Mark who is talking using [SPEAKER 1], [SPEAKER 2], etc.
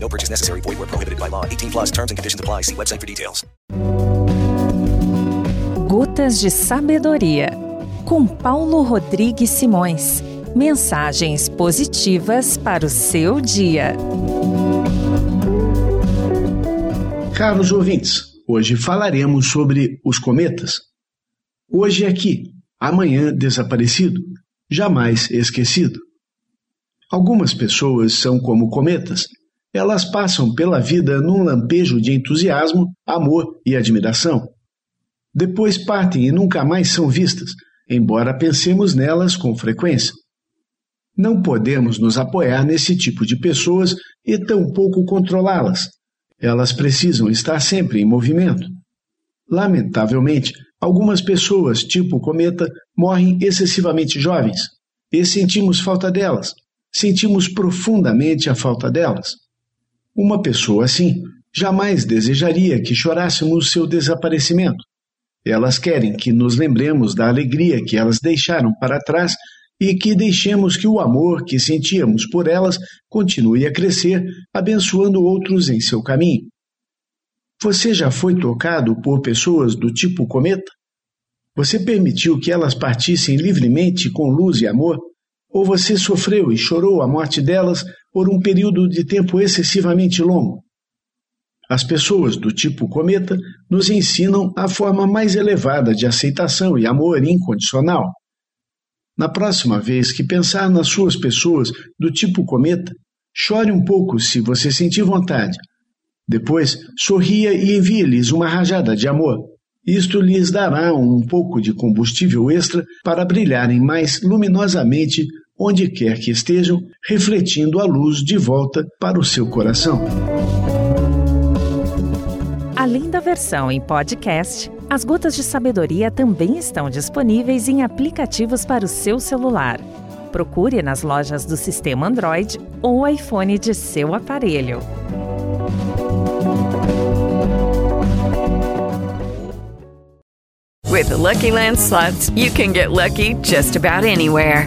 [SPEAKER 1] No purchase necessary. Void where prohibited by law. 18 plus terms and conditions apply. See website for details.
[SPEAKER 2] Gotas de Sabedoria, com Paulo Rodrigues Simões. Mensagens positivas para o seu dia.
[SPEAKER 3] Caros ouvintes, hoje falaremos sobre os cometas. Hoje aqui, amanhã desaparecido, jamais esquecido. Algumas pessoas são como cometas. Elas passam pela vida num lampejo de entusiasmo, amor e admiração. Depois partem e nunca mais são vistas, embora pensemos nelas com frequência. Não podemos nos apoiar nesse tipo de pessoas e tampouco controlá-las. Elas precisam estar sempre em movimento. Lamentavelmente, algumas pessoas, tipo cometa, morrem excessivamente jovens e sentimos falta delas. Sentimos profundamente a falta delas. Uma pessoa assim jamais desejaria que chorássemos seu desaparecimento. Elas querem que nos lembremos da alegria que elas deixaram para trás e que deixemos que o amor que sentíamos por elas continue a crescer, abençoando outros em seu caminho. Você já foi tocado por pessoas do tipo cometa? Você permitiu que elas partissem livremente com luz e amor? Ou você sofreu e chorou a morte delas por um período de tempo excessivamente longo? As pessoas do tipo cometa nos ensinam a forma mais elevada de aceitação e amor incondicional. Na próxima vez que pensar nas suas pessoas do tipo cometa, chore um pouco se você sentir vontade. Depois, sorria e envie-lhes uma rajada de amor. Isto lhes dará um pouco de combustível extra para brilharem mais luminosamente onde quer que estejam, refletindo a luz de volta para o seu coração.
[SPEAKER 2] Além da versão em podcast, as Gotas de Sabedoria também estão disponíveis em aplicativos para o seu celular. Procure nas lojas do sistema Android ou iPhone de seu aparelho.
[SPEAKER 4] With the Lucky Land slots, you can get lucky just about anywhere.